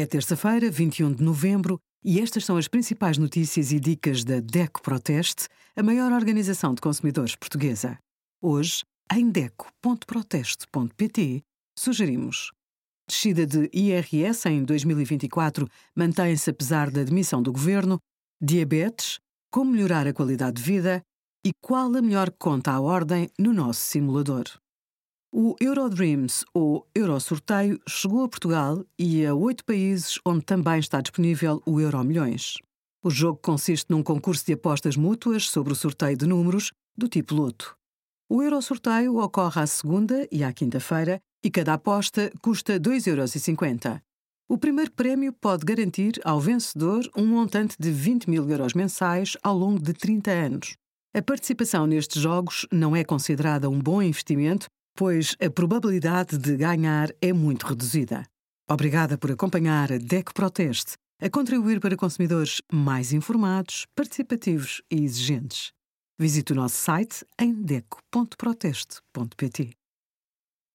É terça-feira, 21 de novembro, e estas são as principais notícias e dicas da DECO Proteste, a maior organização de consumidores portuguesa. Hoje, em DECO.proteste.pt, sugerimos descida de IRS em 2024 mantém-se apesar da demissão do governo, diabetes, como melhorar a qualidade de vida e qual a melhor conta à ordem no nosso simulador. O Eurodreams, ou Eurosorteio, chegou a Portugal e a oito países onde também está disponível o Euromilhões. O jogo consiste num concurso de apostas mútuas sobre o sorteio de números do tipo loto. O Eurosorteio ocorre à segunda e à quinta-feira e cada aposta custa 2,50 euros. O primeiro prémio pode garantir ao vencedor um montante de 20 mil euros mensais ao longo de 30 anos. A participação nestes jogos não é considerada um bom investimento pois a probabilidade de ganhar é muito reduzida. Obrigada por acompanhar a DEC Proteste, a contribuir para consumidores mais informados, participativos e exigentes. Visite o nosso site em deco.proteste.pt.